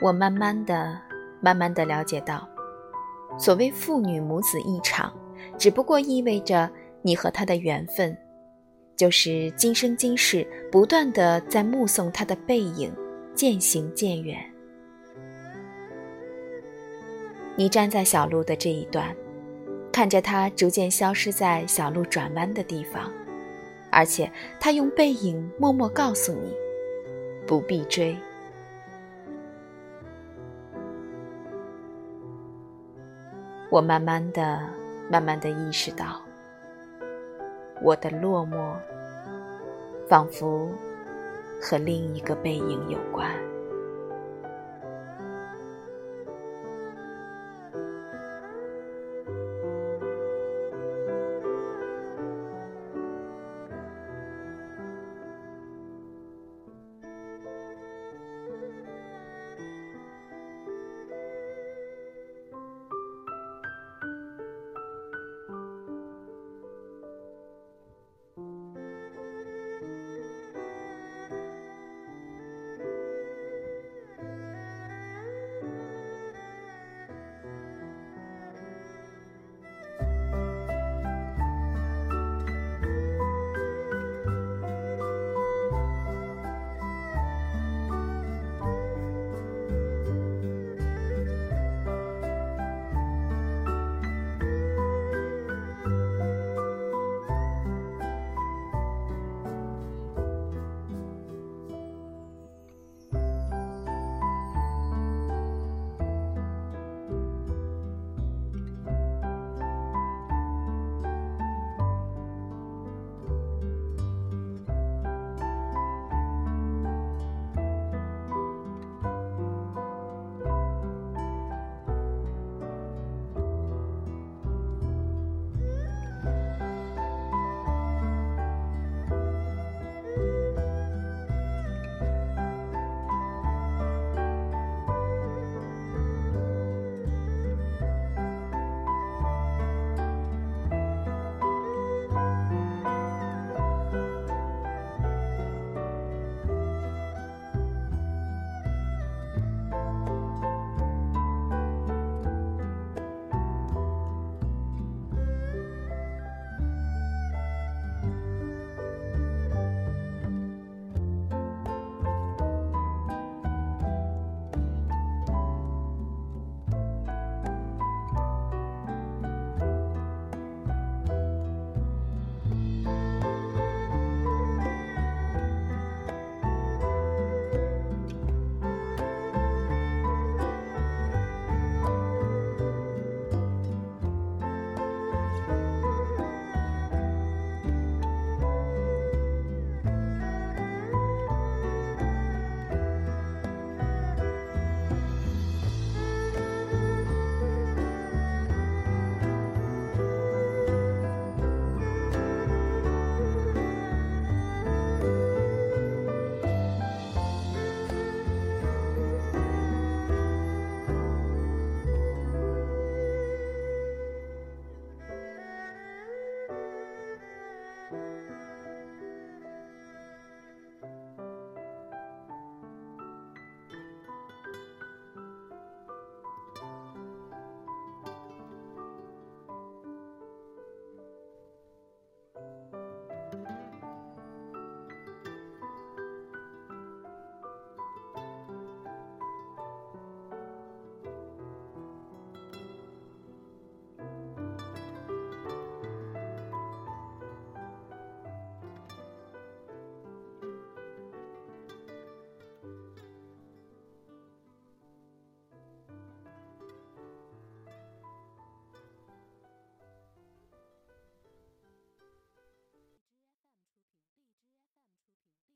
我慢慢的、慢慢的了解到，所谓父女母子一场，只不过意味着你和他的缘分，就是今生今世不断的在目送他的背影渐行渐远。你站在小路的这一端，看着他逐渐消失在小路转弯的地方，而且他用背影默默告诉你，不必追。我慢慢的、慢慢的意识到，我的落寞，仿佛和另一个背影有关。